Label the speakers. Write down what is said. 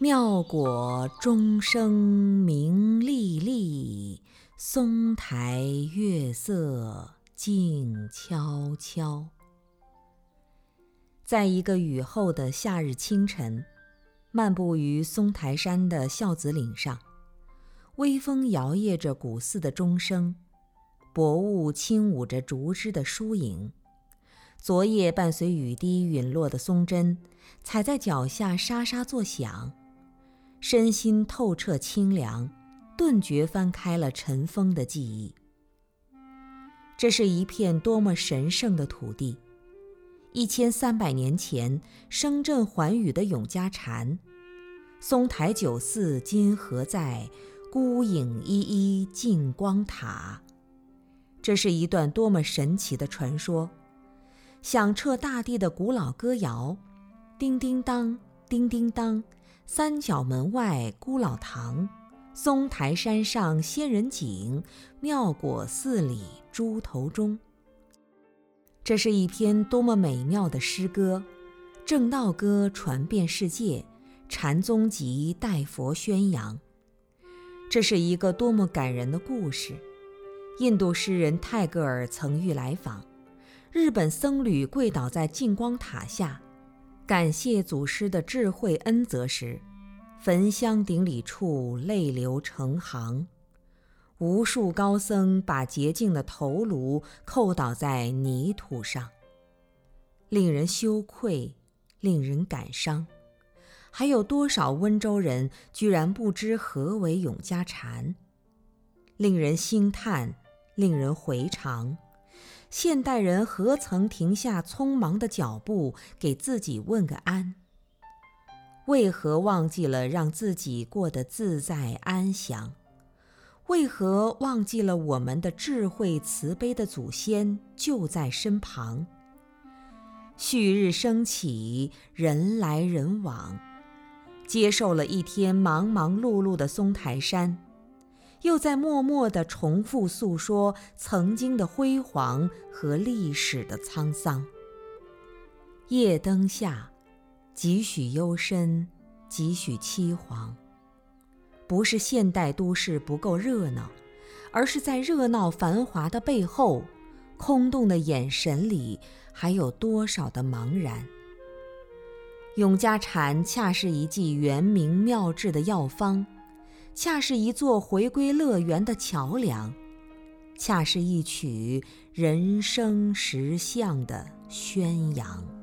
Speaker 1: 妙果钟声鸣历历，松台月色静悄悄。在一个雨后的夏日清晨，漫步于松台山的孝子岭上，微风摇曳着古寺的钟声，薄雾轻舞着竹枝的疏影。昨夜伴随雨滴陨落的松针，踩在脚下沙沙作响。身心透彻清凉，顿觉翻开了尘封的记忆。这是一片多么神圣的土地！一千三百年前声震寰宇的永嘉禅，松台九寺今何在？孤影依依净光塔。这是一段多么神奇的传说！响彻大地的古老歌谣，叮叮当，叮叮当。三角门外孤老堂，松台山上仙人井，妙果寺里猪头钟。这是一篇多么美妙的诗歌！正道歌传遍世界，禅宗集代佛宣扬。这是一个多么感人的故事！印度诗人泰戈尔曾欲来访，日本僧侣跪倒在净光塔下。感谢祖师的智慧恩泽时，焚香顶礼处泪流成行。无数高僧把洁净的头颅叩倒在泥土上，令人羞愧，令人感伤。还有多少温州人居然不知何为永嘉禅？令人兴叹，令人回肠。现代人何曾停下匆忙的脚步，给自己问个安？为何忘记了让自己过得自在安详？为何忘记了我们的智慧慈悲的祖先就在身旁？旭日升起，人来人往，接受了一天忙忙碌碌的松台山。又在默默地重复诉说曾经的辉煌和历史的沧桑。夜灯下，几许幽深，几许凄惶。不是现代都市不够热闹，而是在热闹繁华的背后，空洞的眼神里还有多少的茫然。永嘉禅恰是一剂圆明妙治的药方。恰是一座回归乐园的桥梁，恰是一曲人生实相的宣扬。